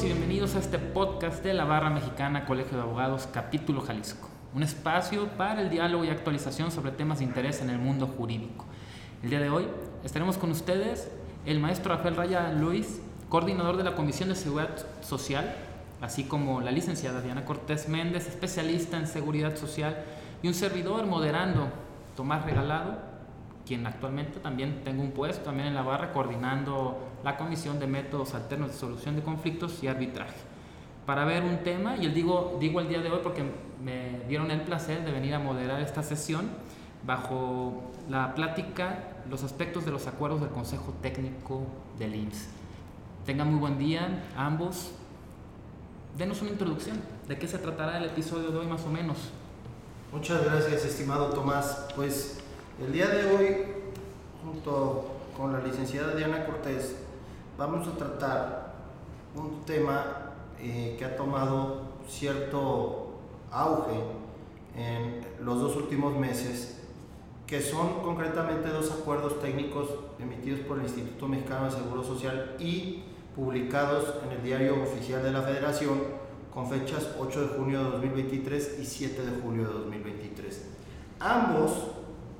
y bienvenidos a este podcast de la Barra Mexicana Colegio de Abogados, capítulo Jalisco. Un espacio para el diálogo y actualización sobre temas de interés en el mundo jurídico. El día de hoy estaremos con ustedes el maestro Rafael Raya Luis, coordinador de la Comisión de Seguridad Social, así como la licenciada Diana Cortés Méndez, especialista en seguridad social, y un servidor moderando, Tomás Regalado, quien actualmente también tengo un puesto también en la barra coordinando la Comisión de Métodos Alternos de Solución de Conflictos y Arbitraje. Para ver un tema, y el digo, digo el día de hoy porque me dieron el placer de venir a moderar esta sesión bajo la plática Los aspectos de los acuerdos del Consejo Técnico del IMSS. Tengan muy buen día ambos. Denos una introducción. ¿De qué se tratará el episodio de hoy más o menos? Muchas gracias, estimado Tomás. Pues el día de hoy, junto con la licenciada Diana Cortés, vamos a tratar un tema eh, que ha tomado cierto auge en los dos últimos meses, que son concretamente dos acuerdos técnicos emitidos por el Instituto Mexicano de Seguro Social y publicados en el Diario Oficial de la Federación con fechas 8 de junio de 2023 y 7 de julio de 2023. Ambos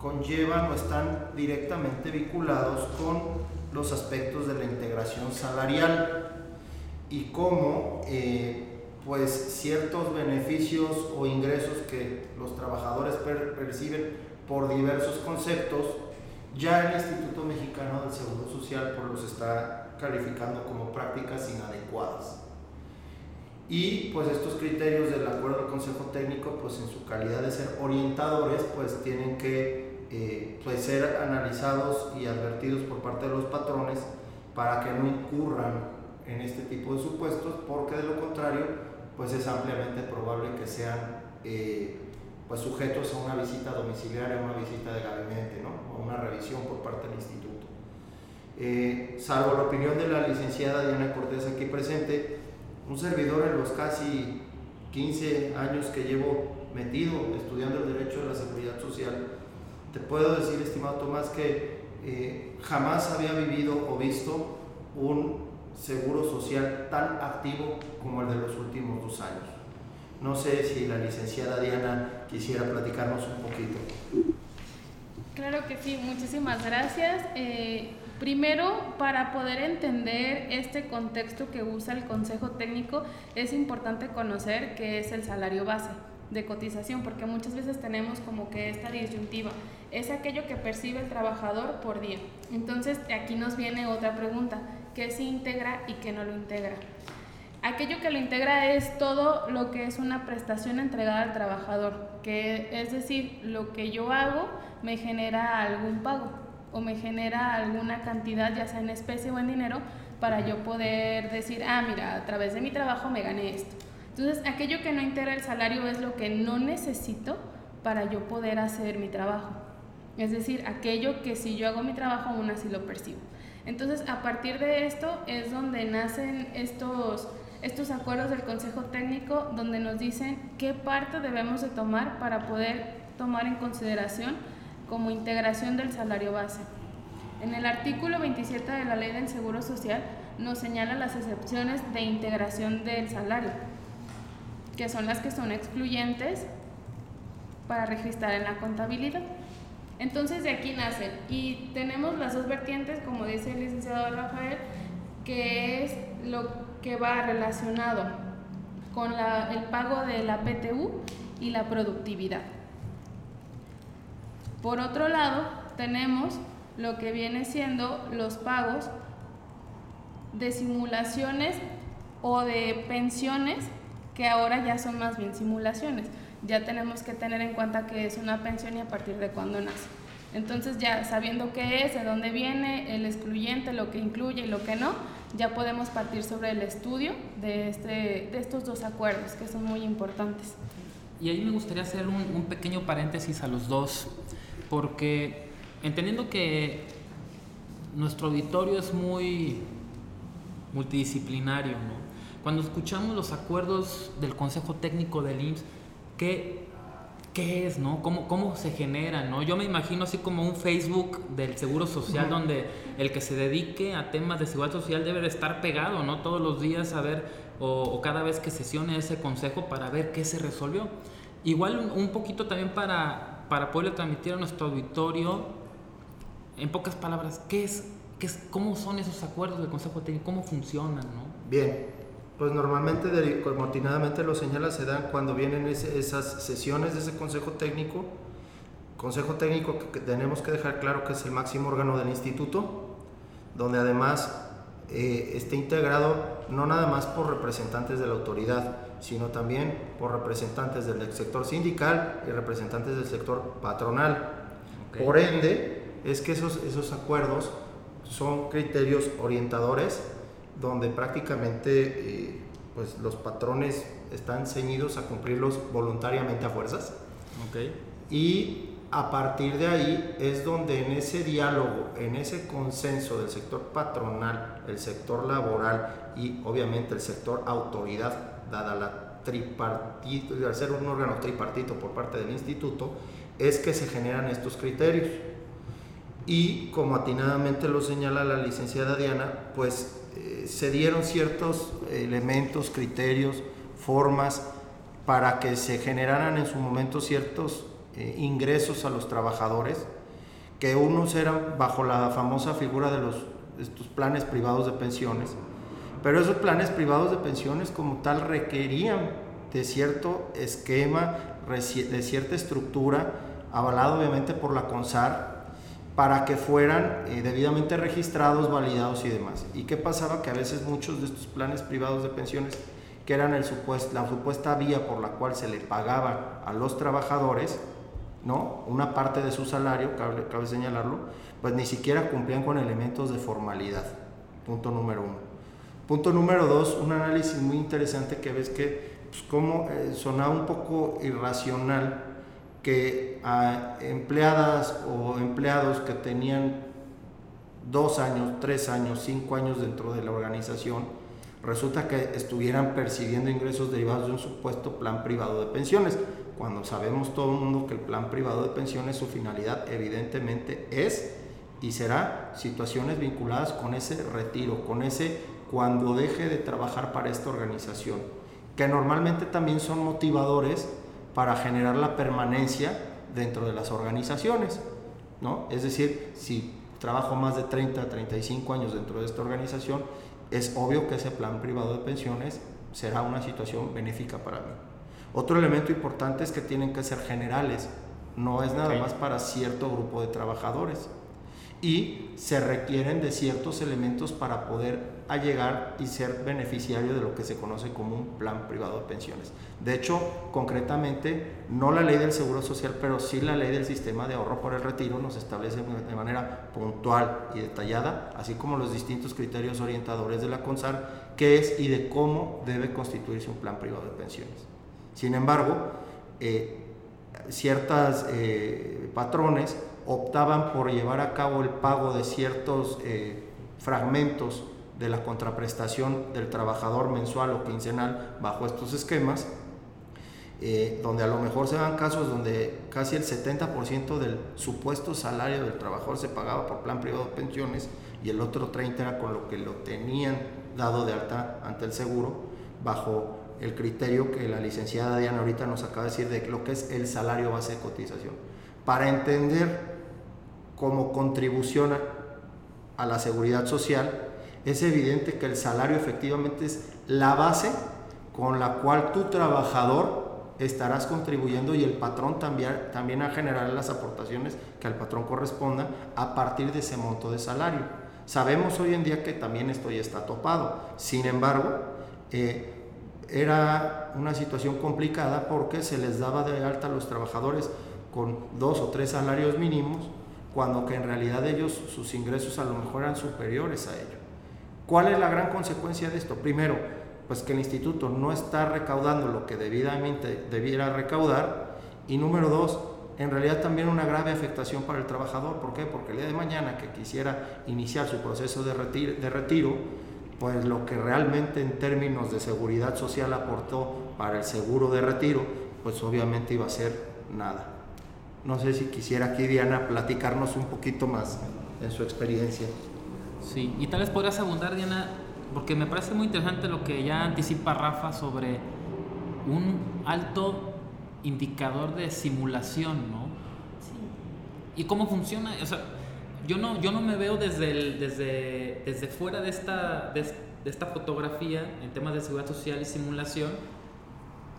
conllevan o están directamente vinculados con los aspectos de la integración salarial y cómo eh, pues ciertos beneficios o ingresos que los trabajadores perciben por diversos conceptos, ya el Instituto Mexicano del Seguro Social pues los está calificando como prácticas inadecuadas. Y pues estos criterios del acuerdo del Consejo Técnico, pues en su calidad de ser orientadores, pues tienen que eh, pues ser analizados y advertidos por parte de los patrones para que no incurran en este tipo de supuestos, porque de lo contrario, pues es ampliamente probable que sean eh, pues sujetos a una visita domiciliaria, una visita de gabinete, ¿no? o una revisión por parte del instituto. Eh, salvo la opinión de la licenciada Diana Cortés aquí presente, un servidor en los casi 15 años que llevo metido estudiando el derecho de la seguridad social, te puedo decir, estimado Tomás, que eh, jamás había vivido o visto un seguro social tan activo como el de los últimos dos años. No sé si la licenciada Diana quisiera platicarnos un poquito. Claro que sí, muchísimas gracias. Eh, primero, para poder entender este contexto que usa el Consejo Técnico, es importante conocer qué es el salario base de cotización, porque muchas veces tenemos como que esta disyuntiva, es aquello que percibe el trabajador por día. Entonces aquí nos viene otra pregunta, ¿qué se integra y qué no lo integra? Aquello que lo integra es todo lo que es una prestación entregada al trabajador, que es decir, lo que yo hago me genera algún pago o me genera alguna cantidad, ya sea en especie o en dinero, para yo poder decir, ah, mira, a través de mi trabajo me gané esto. Entonces, aquello que no integra el salario es lo que no necesito para yo poder hacer mi trabajo. Es decir, aquello que si yo hago mi trabajo aún así lo percibo. Entonces, a partir de esto es donde nacen estos, estos acuerdos del Consejo Técnico, donde nos dicen qué parte debemos de tomar para poder tomar en consideración como integración del salario base. En el artículo 27 de la Ley del Seguro Social nos señala las excepciones de integración del salario que son las que son excluyentes para registrar en la contabilidad. Entonces de aquí nacen y tenemos las dos vertientes, como dice el licenciado Rafael, que es lo que va relacionado con el pago de la PTU y la productividad. Por otro lado, tenemos lo que viene siendo los pagos de simulaciones o de pensiones que ahora ya son más bien simulaciones. Ya tenemos que tener en cuenta que es una pensión y a partir de cuándo nace. Entonces ya sabiendo qué es, de dónde viene, el excluyente, lo que incluye y lo que no, ya podemos partir sobre el estudio de, este, de estos dos acuerdos que son muy importantes. Y ahí me gustaría hacer un, un pequeño paréntesis a los dos, porque entendiendo que nuestro auditorio es muy multidisciplinario, Cuando escuchamos los acuerdos del Consejo Técnico del IMSS, ¿qué, ¿qué es, no? ¿Cómo, ¿Cómo se genera, no? Yo me imagino así como un Facebook del Seguro Social donde el que se dedique a temas de seguridad social debe de estar pegado, ¿no? Todos los días a ver, o, cada vez que sesione ese consejo para ver qué se resolvió. Igual un, poquito también para, para poderle transmitir a nuestro auditorio, en pocas palabras, ¿qué es, qué es, cómo son esos acuerdos del Consejo Técnico, cómo funcionan, ¿no? Bien, pues normalmente, como atinadamente lo señala, se dan cuando vienen esas sesiones de ese consejo técnico. Consejo técnico que, tenemos que dejar claro que es el máximo órgano del instituto, donde además eh, está integrado no nada más por representantes de la autoridad, sino también por representantes del sector sindical y representantes del sector patronal. Por ende, es que esos, esos acuerdos son criterios orientadores donde prácticamente eh, pues los patrones están ceñidos a cumplirlos voluntariamente a fuerzas. Y a partir de ahí es donde en ese diálogo, en ese consenso del sector patronal, el sector laboral y obviamente el sector autoridad, dada la tripartito, al ser un órgano tripartito por parte del instituto, es que se generan estos criterios. Y como atinadamente lo señala la licenciada Diana, pues eh, se dieron ciertos elementos, criterios, formas para que se generaran en su momento ciertos eh, ingresos a los trabajadores, que unos eran bajo la famosa figura de los, estos planes privados de pensiones, pero esos planes privados de pensiones como tal requerían de cierto esquema, de cierta estructura, avalado obviamente por la CONSAR, para que fueran eh, debidamente registrados, validados y demás. ¿Y qué pasaba? Que a veces muchos de estos planes privados de pensiones, que eran el la supuesta vía por la cual se le pagaba a los trabajadores, ¿no? una parte de su salario, cabe, cabe señalarlo, pues ni siquiera cumplían con elementos de formalidad. Punto número uno. Punto número dos, un análisis muy interesante que ves que pues, como eh, sonaba un poco irracional que a empleadas o empleados que tenían dos años, tres años, cinco años dentro de la organización, resulta que estuvieran percibiendo ingresos derivados de un supuesto plan privado de pensiones, cuando sabemos todo el mundo que el plan privado de pensiones, su finalidad evidentemente es y será situaciones vinculadas con ese retiro, con ese cuando deje de trabajar para esta organización, que normalmente también son motivadores para generar la permanencia dentro de las organizaciones. ¿no? Es decir, si trabajo más de 30, 35 años dentro de esta organización, es obvio que ese plan privado de pensiones será una situación benéfica para mí. Otro elemento importante es que tienen que ser generales, no es nada más para cierto grupo de trabajadores y se requieren de ciertos elementos para poder llegar y ser beneficiario de lo que se conoce como un plan privado de pensiones. De hecho, concretamente, no la ley del Seguro Social, pero sí la ley del sistema de ahorro por el retiro nos establece de manera puntual y detallada, así como los distintos criterios orientadores de la CONSAR, qué es y de cómo debe constituirse un plan privado de pensiones. Sin embargo, eh, ciertas eh, patrones optaban por llevar a cabo el pago de ciertos eh, fragmentos de la contraprestación del trabajador mensual o quincenal bajo estos esquemas, eh, donde a lo mejor se dan casos donde casi el 70% del supuesto salario del trabajador se pagaba por plan privado de pensiones y el otro 30% era con lo que lo tenían dado de alta ante el seguro, bajo el criterio que la licenciada Diana ahorita nos acaba de decir de lo que es el salario base de cotización. Para entender como contribución a la seguridad social, es evidente que el salario efectivamente es la base con la cual tu trabajador estarás contribuyendo y el patrón también, también a generar las aportaciones que al patrón correspondan a partir de ese monto de salario. Sabemos hoy en día que también esto ya está topado, sin embargo, eh, era una situación complicada porque se les daba de alta a los trabajadores con dos o tres salarios mínimos cuando que en realidad ellos, sus ingresos a lo mejor eran superiores a ello. ¿Cuál es la gran consecuencia de esto? Primero, pues que el instituto no está recaudando lo que debidamente debiera recaudar. Y número dos, en realidad también una grave afectación para el trabajador. ¿Por qué? Porque el día de mañana que quisiera iniciar su proceso de retiro, de retiro pues lo que realmente en términos de seguridad social aportó para el seguro de retiro, pues obviamente iba a ser nada. No sé si quisiera aquí Diana platicarnos un poquito más en su experiencia. Sí, y tal vez podrías abundar, Diana, porque me parece muy interesante lo que ya anticipa Rafa sobre un alto indicador de simulación, ¿no? Sí. ¿Y cómo funciona? O sea, yo no, yo no me veo desde, el, desde, desde fuera de esta, de, de esta fotografía en temas de seguridad social y simulación,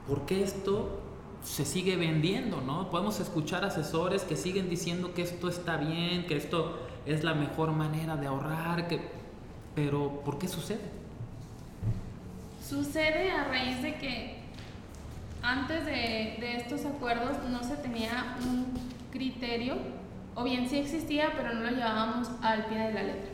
¿por qué esto se sigue vendiendo, ¿no? Podemos escuchar asesores que siguen diciendo que esto está bien, que esto es la mejor manera de ahorrar, que... pero ¿por qué sucede? Sucede a raíz de que antes de, de estos acuerdos no se tenía un criterio, o bien sí existía, pero no lo llevábamos al pie de la letra.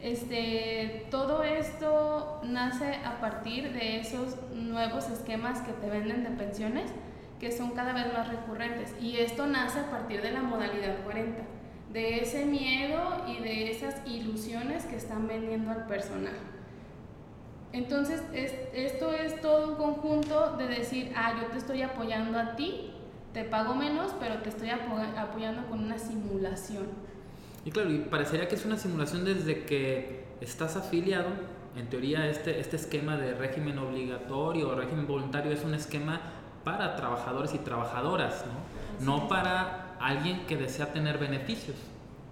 Este, todo esto nace a partir de esos nuevos esquemas que te venden de pensiones, que son cada vez más recurrentes. Y esto nace a partir de la modalidad 40, de ese miedo y de esas ilusiones que están vendiendo al personal. Entonces, esto es todo un conjunto de decir, ah, yo te estoy apoyando a ti, te pago menos, pero te estoy apoyando con una simulación. Y claro, y parecería que es una simulación desde que estás afiliado. En teoría, este, este esquema de régimen obligatorio o régimen voluntario es un esquema para trabajadores y trabajadoras, ¿no? no para alguien que desea tener beneficios.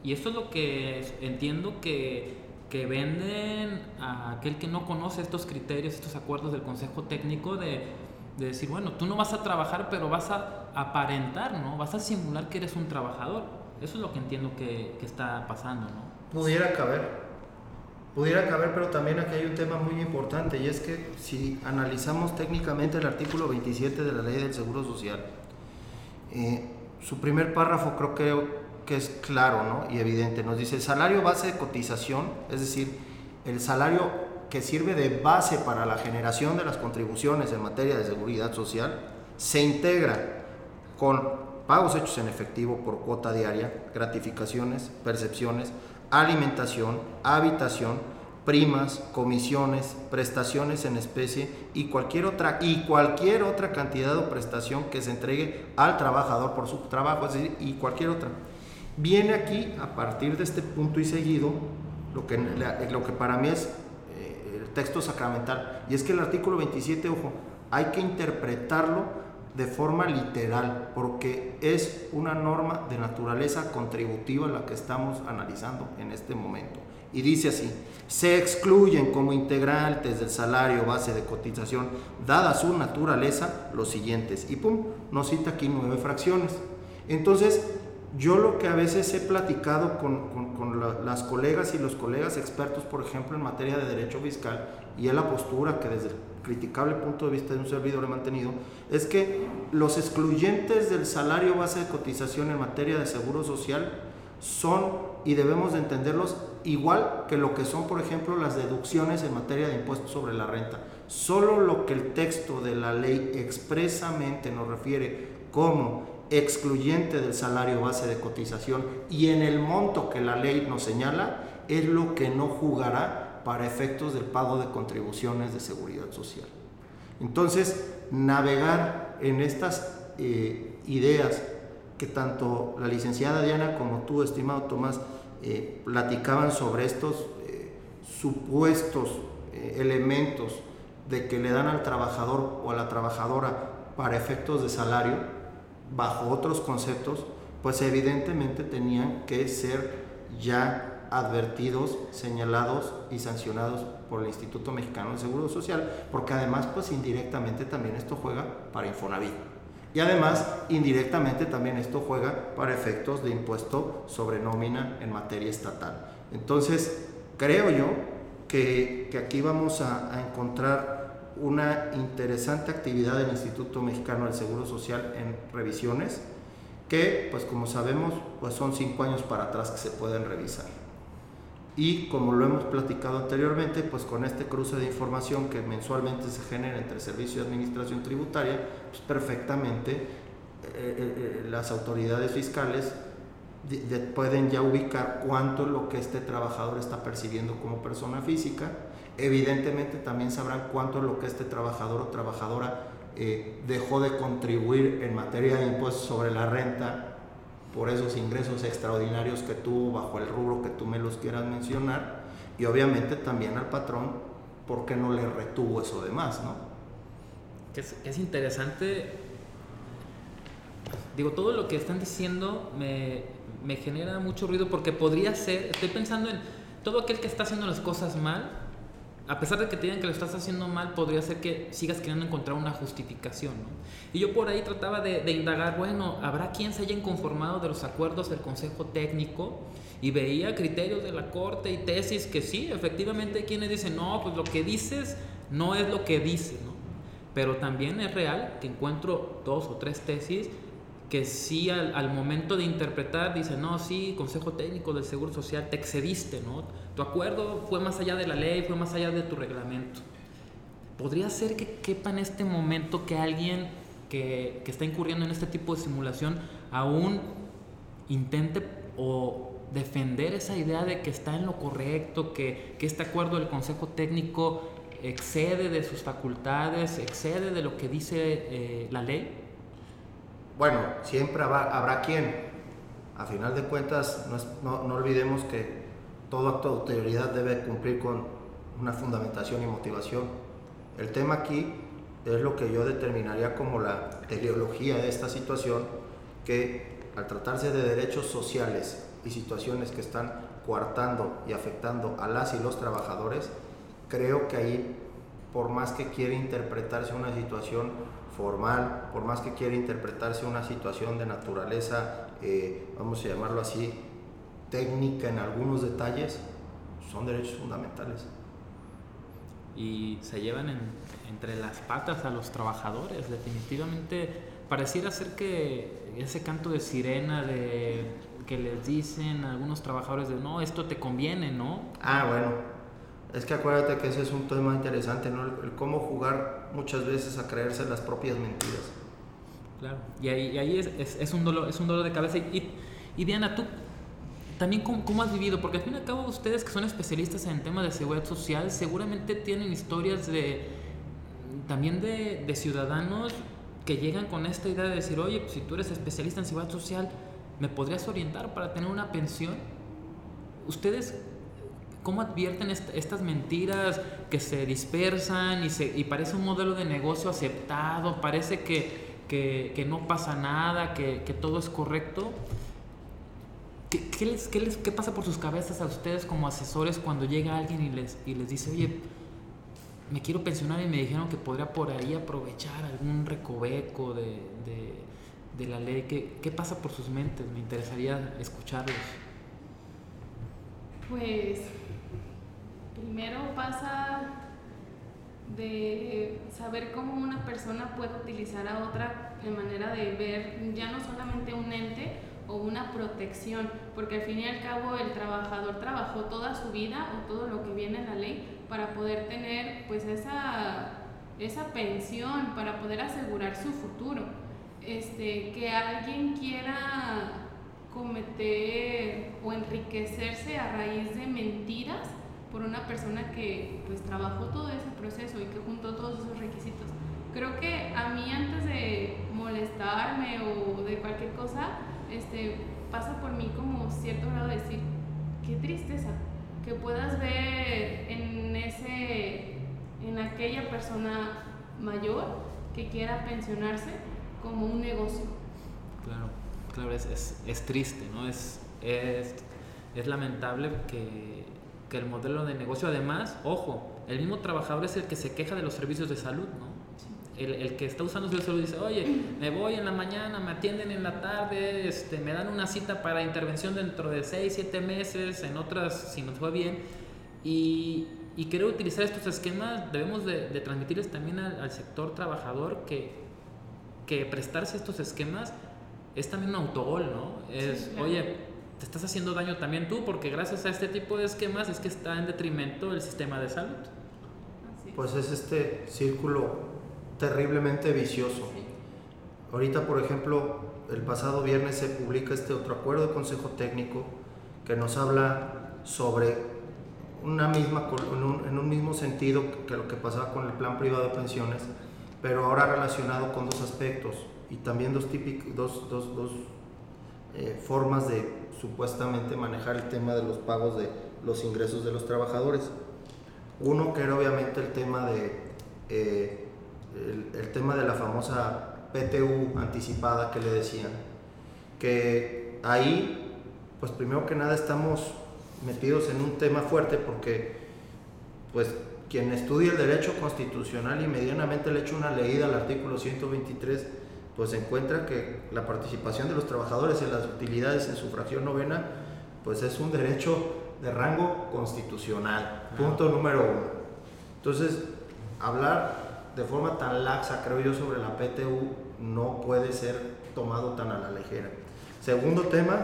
Y esto es lo que entiendo que, que venden a aquel que no conoce estos criterios, estos acuerdos del Consejo Técnico de, de decir, bueno, tú no vas a trabajar, pero vas a aparentar, ¿no? Vas a simular que eres un trabajador. Eso es lo que entiendo que, que está pasando, ¿no? Pudiera caber, pudiera caber, pero también aquí hay un tema muy importante y es que si analizamos técnicamente el artículo 27 de la ley del Seguro Social, eh, su primer párrafo creo que, que es claro ¿no? y evidente. Nos dice el salario base de cotización, es decir, el salario que sirve de base para la generación de las contribuciones en materia de seguridad social, se integra con pagos hechos en efectivo por cuota diaria, gratificaciones, percepciones, alimentación, habitación, primas, comisiones, prestaciones en especie y cualquier otra y cualquier otra cantidad o prestación que se entregue al trabajador por su trabajo, es decir, y cualquier otra. Viene aquí a partir de este punto y seguido lo que, lo que para mí es eh, el texto sacramental y es que el artículo 27, ojo, hay que interpretarlo de forma literal, porque es una norma de naturaleza contributiva la que estamos analizando en este momento. Y dice así, se excluyen como integrantes del salario base de cotización, dada su naturaleza, los siguientes. Y pum, nos cita aquí nueve fracciones. Entonces, yo lo que a veces he platicado con, las colegas y los colegas expertos, por ejemplo, en materia de derecho fiscal, y es la postura que desde el criticable punto de vista de un servidor he mantenido, es que los excluyentes del salario base de cotización en materia de seguro social son, y debemos de entenderlos, igual que lo que son, por ejemplo, las deducciones en materia de impuestos sobre la renta. Solo lo que el texto de la ley expresamente nos refiere como excluyente del salario base de cotización y en el monto que la ley nos señala es lo que no jugará para efectos del pago de contribuciones de seguridad social. Entonces, navegar en estas eh, ideas que tanto la licenciada Diana como tú, estimado Tomás, eh, platicaban sobre estos eh, supuestos elementos de que le dan al trabajador o a la trabajadora para efectos de salario, bajo otros conceptos, pues evidentemente tenían que ser ya advertidos, señalados y sancionados por el Instituto Mexicano de Seguro Social, porque además pues indirectamente también esto juega para Infonavit. Y además, indirectamente también esto juega para efectos de impuesto sobre nómina en materia estatal. Entonces, creo yo que, que aquí vamos a, a encontrar una interesante actividad del Instituto Mexicano del Seguro Social en revisiones, que pues como sabemos pues son cinco años para atrás que se pueden revisar. Y como lo hemos platicado anteriormente, pues con este cruce de información que mensualmente se genera entre Servicio de Administración Tributaria, pues perfectamente eh, eh, eh, las autoridades fiscales pueden ya ubicar cuánto es lo que este trabajador está percibiendo como persona física, Evidentemente también sabrán cuánto es lo que este trabajador o trabajadora eh, dejó de contribuir en materia de impuestos sobre la renta por esos ingresos extraordinarios que tuvo bajo el rubro que tú me los quieras mencionar y obviamente también al patrón porque no le retuvo eso de más, ¿no? Que es, es interesante, digo, todo lo que están diciendo me, me genera mucho ruido porque podría ser, estoy pensando en todo aquel que está haciendo las cosas mal, a pesar de que te digan que lo estás haciendo mal, podría ser que sigas queriendo encontrar una justificación. ¿no? Y yo por ahí trataba de, de, indagar, bueno, ¿habrá quien se haya inconformado de los acuerdos del Consejo Técnico? Y veía criterios de la Corte y tesis que sí, efectivamente hay quienes dicen, no, pues lo que dices no es lo que dice, ¿no? Pero también es real que encuentro dos o tres tesis que sí al, momento de interpretar dice, no, sí, Consejo Técnico del Seguro Social, te excediste, ¿no? Tu acuerdo fue más allá de la ley, fue más allá de tu reglamento. ¿Podría ser que quepa en este momento que alguien que, que está incurriendo en este tipo de simulación aún intente o defender esa idea de que está en lo correcto, que, que este acuerdo del Consejo Técnico excede de sus facultades, excede de lo que dice eh, la ley? Bueno, siempre habrá, habrá quien. A final de cuentas, no, no, olvidemos que todo acto de autoridad debe cumplir con una fundamentación y motivación. El tema aquí es lo que yo determinaría como la teleología de esta situación, que al tratarse de derechos sociales y situaciones que están coartando y afectando a las y los trabajadores, creo que ahí, por más que quiera interpretarse una situación formal, por más que quiera interpretarse una situación de naturaleza, eh, vamos a llamarlo así, técnica en algunos detalles, son derechos fundamentales. Y se llevan en, entre las patas a los trabajadores, definitivamente pareciera ser que ese canto de sirena de que les dicen a algunos trabajadores de no, esto te conviene, ¿no? Ah, bueno, es que acuérdate que ese es un tema interesante, ¿no? El, el cómo jugar muchas veces a creerse las propias mentiras. Claro, y ahí, y ahí es, un dolor, es un dolor de cabeza. Y, Diana, tú también cómo, cómo, has vivido, porque al fin y al cabo ustedes que son especialistas en temas de seguridad social, seguramente tienen historias de también de, de ciudadanos que llegan con esta idea de decir, oye, pues, si tú eres especialista en seguridad social, ¿me podrías orientar para tener una pensión? ¿Ustedes cómo advierten est estas mentiras que se dispersan y, se, y, parece un modelo de negocio aceptado, parece que, que, no pasa nada, que, que, todo es correcto? ¿Qué, qué, les, ¿Qué pasa por sus cabezas a ustedes como asesores cuando llega alguien y les, y les dice, oye, me quiero pensionar y me dijeron que podría por ahí aprovechar algún recoveco de, de, de la ley? ¿Qué, ¿Qué pasa por sus mentes? Me interesaría escucharlos. Pues primero pasa de saber cómo una persona puede utilizar a otra de manera de ver ya no solamente un ente o una protección, porque al fin y al cabo el trabajador trabajó toda su vida o todo lo que viene en la ley para poder tener pues esa, esa pensión, para poder asegurar su futuro. Este, que alguien quiera cometer o enriquecerse a raíz de mentiras por una persona que pues trabajó todo ese proceso y que juntó todos esos requisitos. Creo que a mí antes de molestarme o de cualquier cosa, este, pasa por mí como cierto grado de decir, qué tristeza, que puedas ver en ese, en aquella persona mayor que quiera pensionarse como un negocio. Claro, claro, es, es, es triste, ¿no? Es, es, es lamentable que que el modelo de negocio. Además, ojo, el mismo trabajador es el que se queja de los servicios de salud, ¿no? El, el, que está usando el salud dice, oye, me voy en la mañana, me atienden en la tarde, este, me dan una cita para intervención dentro de 6, 7 meses, en otras si nos fue bien. Y, y querer utilizar estos esquemas, debemos de, de transmitirles también al, al, sector trabajador que, que prestarse estos esquemas es también un autogol, ¿no? Es, sí, claro. oye, te estás haciendo daño también tú, porque gracias a este tipo de esquemas es que está en detrimento el sistema de salud. Pues es este círculo terriblemente vicioso. Sí. Ahorita, por ejemplo, el pasado viernes se publica este otro acuerdo de consejo técnico que nos habla sobre una misma, en un, en un mismo sentido que lo que pasaba con el plan privado de pensiones, pero ahora relacionado con dos aspectos y también dos, típicos, dos, dos, dos eh, formas de supuestamente manejar el tema de los pagos de los ingresos de los trabajadores. Uno que era obviamente el tema de, eh, el, tema de la famosa PTU anticipada que le decían, que ahí, pues primero que nada estamos metidos en un tema fuerte porque, pues, quien estudia el derecho constitucional y medianamente le echa una leída al artículo 123, pues encuentra que la participación de los trabajadores en las utilidades en su fracción novena, pues es un derecho de rango constitucional. Punto número uno. Entonces, hablar de forma tan laxa, creo yo, sobre la PTU no puede ser tomado tan a la ligera. Segundo tema,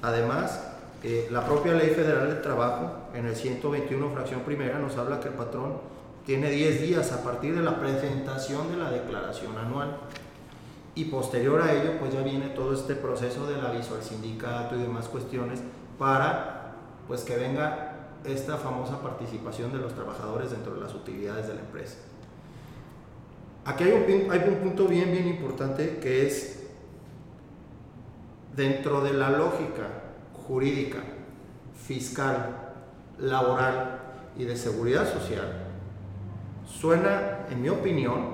además, eh, la propia Ley Federal del Trabajo, en el 121 fracción primera, nos habla que el patrón tiene 10 días a partir de la presentación de la declaración anual. Y posterior a ello, pues ya viene todo este proceso del aviso al sindicato y demás cuestiones para pues que venga esta famosa participación de los trabajadores dentro de las utilidades de la empresa. Aquí hay un, hay un punto bien, bien importante que es dentro de la lógica jurídica, fiscal, laboral y de seguridad social, suena, en mi opinión,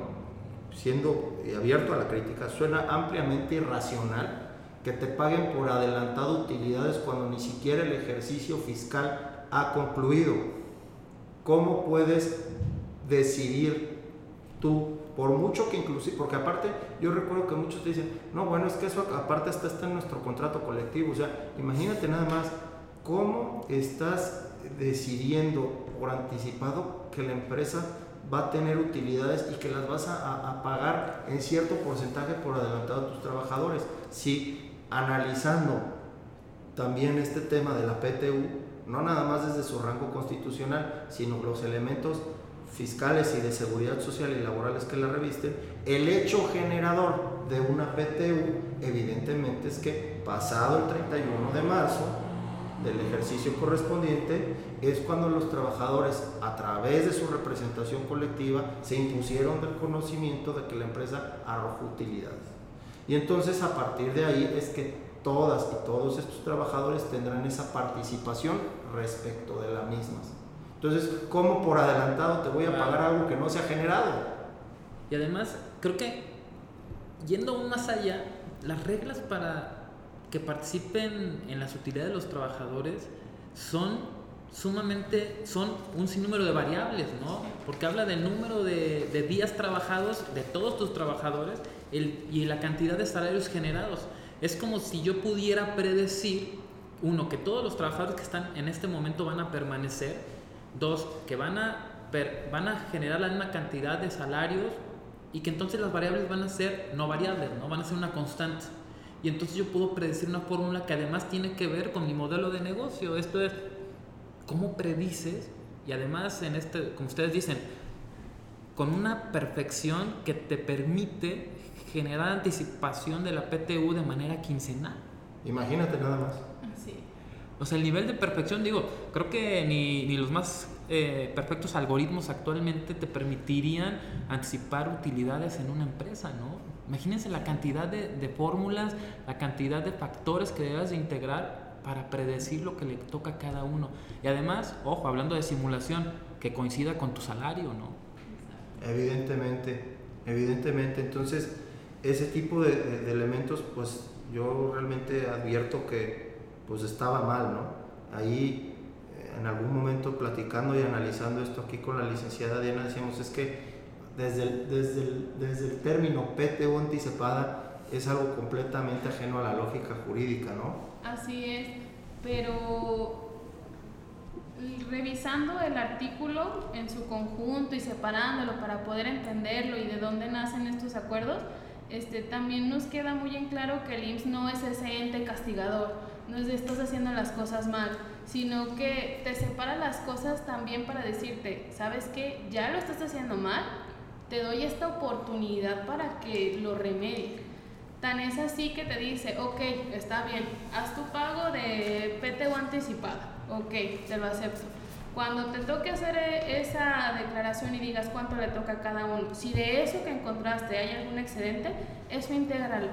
siendo abierto a la crítica, suena ampliamente irracional que te paguen por adelantado utilidades cuando ni siquiera el ejercicio fiscal ha concluido. ¿Cómo puedes decidir tú, por mucho que inclusive, porque aparte yo recuerdo que muchos te dicen, no, bueno, es que eso aparte está, está en nuestro contrato colectivo, o sea, imagínate nada más cómo estás decidiendo por anticipado que la empresa va a tener utilidades y que las vas a, a, pagar en cierto porcentaje por adelantado a tus trabajadores. Si analizando también este tema de la PTU, no nada más desde su rango constitucional, sino los elementos fiscales y de seguridad social y laborales que la revisten, el hecho generador de una PTU evidentemente es que pasado el 31 de marzo del ejercicio correspondiente es cuando los trabajadores a través de su representación colectiva se impusieron del conocimiento de que la empresa arrojó utilidades. Y entonces a partir de ahí es que todas y todos estos trabajadores tendrán esa participación respecto de las mismas. Entonces, ¿cómo por adelantado te voy a pagar algo que no se ha generado? Y además, creo que yendo aún más allá, las reglas para que participen en las utilidades de los trabajadores son sumamente, son un sinnúmero de variables, ¿no? Porque habla del número de, días trabajados de todos tus trabajadores y la cantidad de salarios generados. Es como si yo pudiera predecir, uno, que todos los trabajadores que están en este momento van a permanecer, dos, que van a, van a generar la misma cantidad de salarios y que entonces las variables van a ser no variables, ¿no? van a ser una constante. Y entonces yo puedo predecir una fórmula que además tiene que ver con mi modelo de negocio. Esto es, ¿cómo predices? Y además, en este, como ustedes dicen, con una perfección que te permite generar anticipación de la PTU de manera quincenal. Imagínate nada más. Sí. O sea, el nivel de perfección, digo, creo que ni, ni los más eh, perfectos algoritmos actualmente te permitirían anticipar utilidades en una empresa, ¿no? Imagínense la cantidad de, de fórmulas, la cantidad de factores que debes de integrar para predecir lo que le toca a cada uno. Y además, ojo, hablando de simulación, que coincida con tu salario, ¿no? Evidentemente, evidentemente. Entonces, ese tipo de, elementos, pues yo realmente advierto que pues estaba mal, ¿no? Ahí eh, en algún momento platicando y analizando esto aquí con la licenciada Diana decíamos es que desde el, desde el, desde el término PTU anticipada es algo completamente ajeno a la lógica jurídica, ¿no? Así es, pero revisando el artículo en su conjunto y separándolo para poder entenderlo y de dónde nacen estos acuerdos, este, también nos queda muy en claro que el IMSS no es ese ente castigador, no es de estás haciendo las cosas mal, sino que te separa las cosas también para decirte, ¿sabes qué? Ya lo estás haciendo mal, te doy esta oportunidad para que lo remedies. Tan es así que te dice, ok, está bien, haz tu pago de PTU anticipada, ok, te lo acepto. Cuando te toque hacer eh, esa declaración y digas cuánto le toca a cada uno, si de eso que encontraste hay algún excedente, eso intégralo.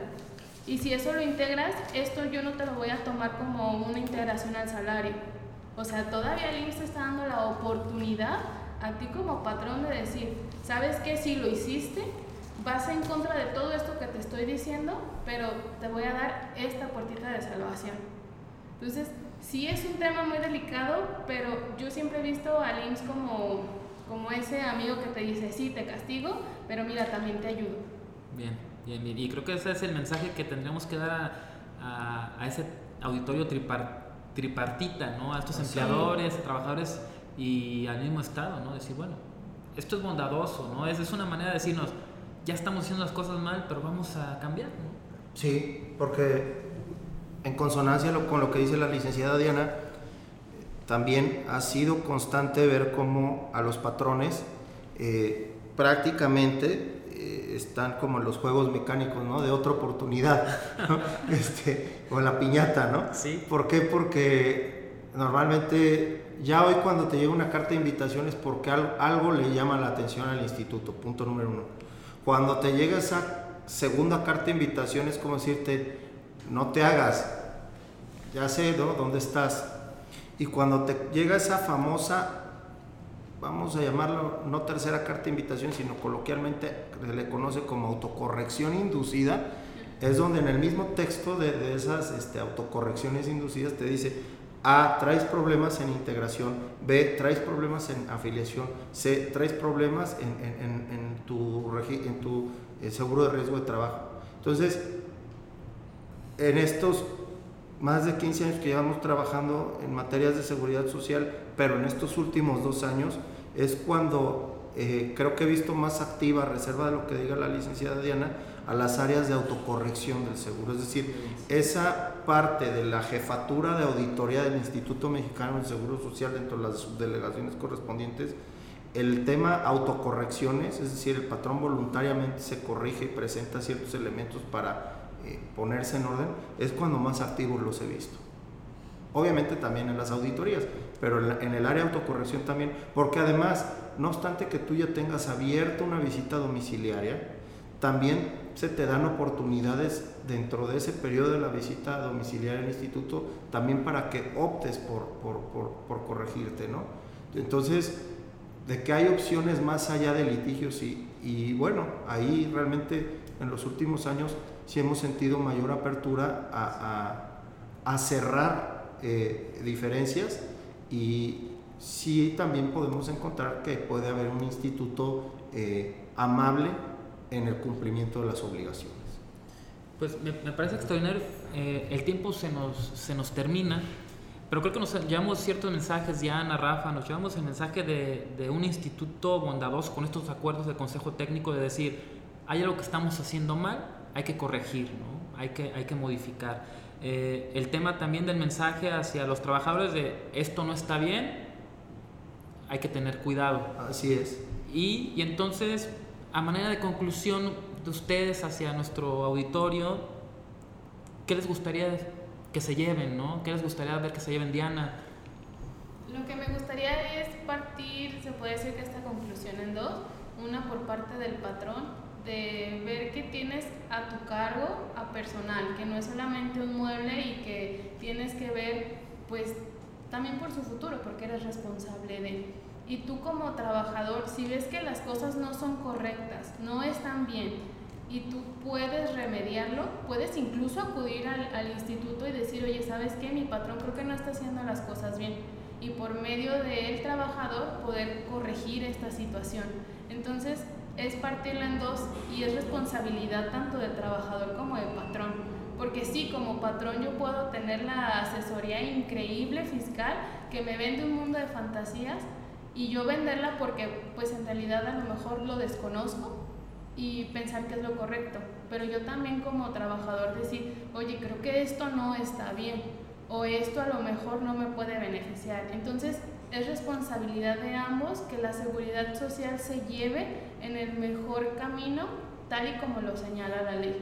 Y si eso lo integras, esto yo no te lo voy a tomar como una integración al salario. O sea, todavía el IMSS está dando la oportunidad a ti como patrón de decir, ¿sabes qué? Si lo hiciste, vas en contra de todo esto que te estoy diciendo, pero te voy a dar esta puertita de salvación. Entonces, sí es un tema muy delicado, pero yo siempre he visto al IMSS como, como ese amigo que te dice, sí, te castigo, pero mira, también te ayudo. Bien, bien, bien. Y creo que ese es el mensaje que tendríamos que dar a, a, ese auditorio tripartita, ¿no? A estos empleadores, a trabajadores y al mismo Estado, ¿no? Decir, bueno, esto es bondadoso, ¿no? Es, es una manera de decirnos, ya estamos haciendo las cosas mal, pero vamos a cambiar, ¿no? Sí, porque en consonancia con lo que dice la licenciada Diana, también ha sido constante ver cómo a los patrones eh, prácticamente eh, están como en los juegos mecánicos, ¿no? De otra oportunidad, este, o en la piñata, ¿no? Sí. ¿Por qué? Porque normalmente ya hoy cuando te llega una carta de invitación es porque algo le llama la atención al instituto, punto número uno. Cuando te llega esa segunda carta de invitación es como decirte, no te hagas, ya sé dónde estás. Y cuando te llega esa famosa, vamos a llamarlo no tercera carta de invitación, sino coloquialmente se le conoce como autocorrección inducida, es donde en el mismo texto de, esas este, autocorrecciones inducidas te dice, A, traes problemas en integración, B, traes problemas en afiliación, C, traes problemas en, tu, en tu eh, seguro de riesgo de trabajo. Entonces, en estos más de 15 años que llevamos trabajando en materias de seguridad social, pero en estos últimos dos años es cuando eh, creo que he visto más activa, reserva de lo que diga la licenciada Diana, a las áreas de autocorrección del seguro. Es decir, esa parte de la jefatura de auditoría del Instituto Mexicano del Seguro Social dentro de las subdelegaciones correspondientes, el tema autocorrecciones, es decir, el patrón voluntariamente se corrige y presenta ciertos elementos para eh, ponerse en orden, es cuando más activos los he visto. Obviamente también en las auditorías, pero en el área de autocorrección también, porque además, no obstante que tú ya tengas abierta una visita domiciliaria, también se te dan oportunidades dentro de ese periodo de la visita domiciliaria al instituto, también para que optes por, por, por, corregirte, ¿no? Entonces, de que hay opciones más allá de litigios y, y bueno, ahí realmente en los últimos años si hemos sentido mayor apertura a, cerrar eh, diferencias y sí también podemos encontrar que puede haber un instituto eh, amable en el cumplimiento de las obligaciones. Pues me, parece extraordinario, eh, el tiempo se nos, se nos termina, pero creo que nos llevamos ciertos mensajes, Ana, Rafa, nos llevamos el mensaje de, de un instituto bondadoso con estos acuerdos del Consejo Técnico de decir, hay algo que estamos haciendo mal, hay que corregir, ¿no? hay, que, hay que modificar. Eh, el tema también del mensaje hacia los trabajadores de esto no está bien, hay que tener cuidado. Así es. Y, y entonces, a manera de conclusión de ustedes hacia nuestro auditorio, ¿qué les gustaría que se lleven, no? ¿Qué les gustaría ver que se lleven, Diana? Lo que me gustaría es partir, se puede decir que esta conclusión en dos, una por parte del patrón de ver que tienes a tu cargo a personal, que no es solamente un mueble y que tienes que ver pues también por su futuro, porque eres responsable de. Y tú como trabajador, si ves que las cosas no son correctas, no están bien, y tú puedes remediarlo, puedes incluso acudir al, al instituto y decir, oye, ¿sabes qué? Mi patrón creo que no está haciendo las cosas bien. Y por medio del trabajador poder corregir esta situación. Entonces, es partirla en dos y es responsabilidad tanto del trabajador como del patrón. Porque sí, como patrón yo puedo tener la asesoría increíble fiscal que me vende un mundo de fantasías y yo venderla porque pues en realidad a lo mejor lo desconozco y pensar que es lo correcto. Pero yo también como trabajador decir, oye, creo que esto no está bien o esto a lo mejor no me puede beneficiar. Entonces es responsabilidad de ambos que la seguridad social se lleve en el mejor camino, tal y como lo señala la ley.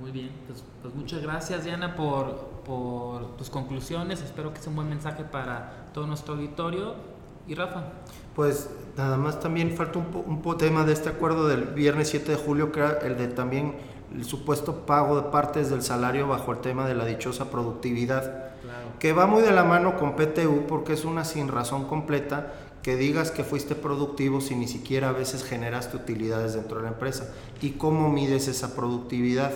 Muy bien, pues, pues muchas gracias Diana por, por tus conclusiones. Espero que sea un buen mensaje para todo nuestro auditorio. Y Rafa. Pues nada más también falta un, un tema de este acuerdo del viernes 7 de julio, que era el de también el supuesto pago de partes del salario bajo el tema de la dichosa productividad, que va muy de la mano con PTU porque es una sin razón completa que digas que fuiste productivo si ni siquiera a veces generaste utilidades dentro de la empresa. ¿Y cómo mides esa productividad?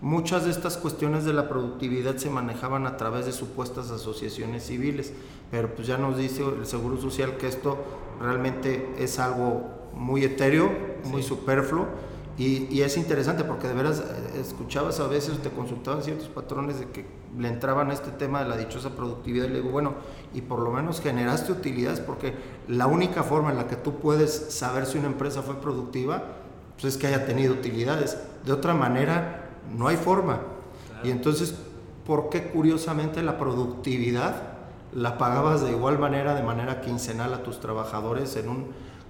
Muchas de estas cuestiones de la productividad se manejaban a través de supuestas asociaciones civiles, pero pues ya nos dice el Seguro Social que esto realmente es algo muy etéreo, muy superfluo y, es interesante porque de veras eh, escuchabas a veces, te consultaban ciertos patrones de que le entraban a este tema de la dichosa productividad y le digo, bueno, y por lo menos generaste utilidades porque la única forma en la que tú puedes saber si una empresa fue productiva pues es que haya tenido utilidades. De otra manera, no hay forma. Y entonces, ¿por qué curiosamente la productividad la pagabas de igual manera, de manera quincenal a tus trabajadores en un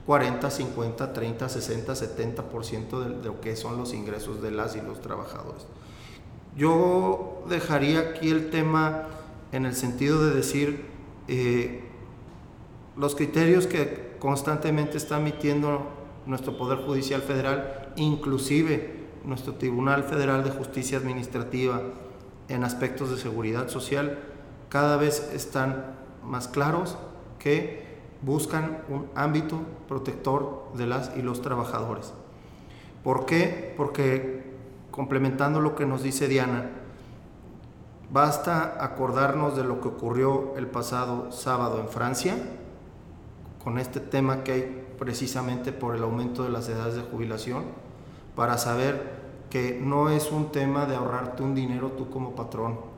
40, 50, 30, 60, 70% de, de lo que son los ingresos de las y los trabajadores. Yo dejaría aquí el tema en el sentido de decir eh, los criterios que constantemente está emitiendo nuestro Poder Judicial Federal, inclusive nuestro Tribunal Federal de Justicia Administrativa en aspectos de seguridad social, cada vez están más claros que buscan un ámbito protector de las y los trabajadores. ¿Por qué? Porque complementando lo que nos dice Diana, basta acordarnos de lo que ocurrió el pasado sábado en Francia, con este tema que hay precisamente por el aumento de las edades de jubilación, para saber que no es un tema de ahorrarte un dinero tú como patrón,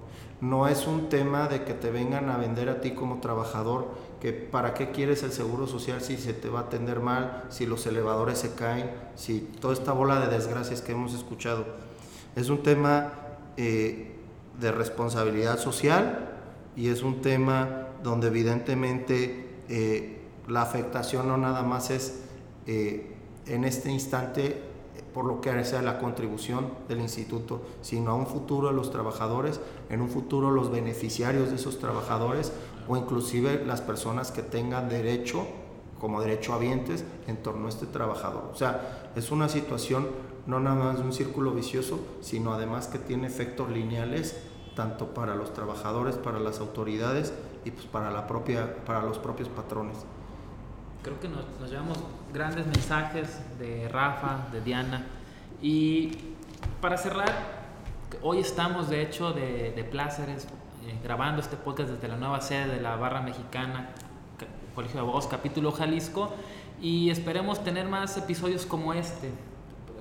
no es un tema de que te vengan a vender a ti como trabajador que para qué quieres el seguro social si se te va a atender mal, si los elevadores se caen, si toda esta bola de desgracias que hemos escuchado. Es un tema eh, de responsabilidad social y es un tema donde evidentemente eh, la afectación no nada más es eh, en este instante por lo que hace la contribución del instituto, sino a un futuro de los trabajadores, en un futuro los beneficiarios de esos trabajadores o inclusive las personas que tengan derecho como derecho habientes en torno a este trabajador. O sea, es una situación no nada más de un círculo vicioso, sino además que tiene efectos lineales tanto para los trabajadores, para las autoridades y pues para, la propia, para los propios patrones. Creo que nos, nos llevamos grandes mensajes de Rafa, de Diana. Y para cerrar, hoy estamos de hecho de, de pláceres eh, grabando este podcast desde la nueva sede de la Barra Mexicana, Colegio de Abogados, capítulo Jalisco, y esperemos tener más episodios como este,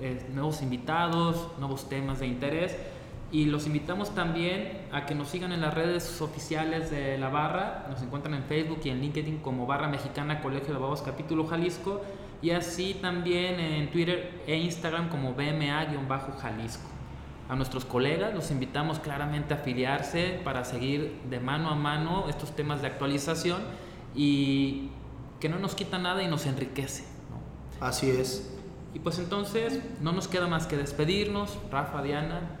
eh, nuevos invitados, nuevos temas de interés, y los invitamos también a que nos sigan en las redes oficiales de la Barra, nos encuentran en Facebook y en LinkedIn como Barra Mexicana Colegio de Abogados, capítulo Jalisco, y así también en Twitter e Instagram como BMA-Jalisco a nuestros colegas, los invitamos claramente a afiliarse para seguir de mano a mano estos temas de actualización y que no nos quita nada y nos enriquece. Así es. Y pues entonces no nos queda más que despedirnos. Rafa, Diana,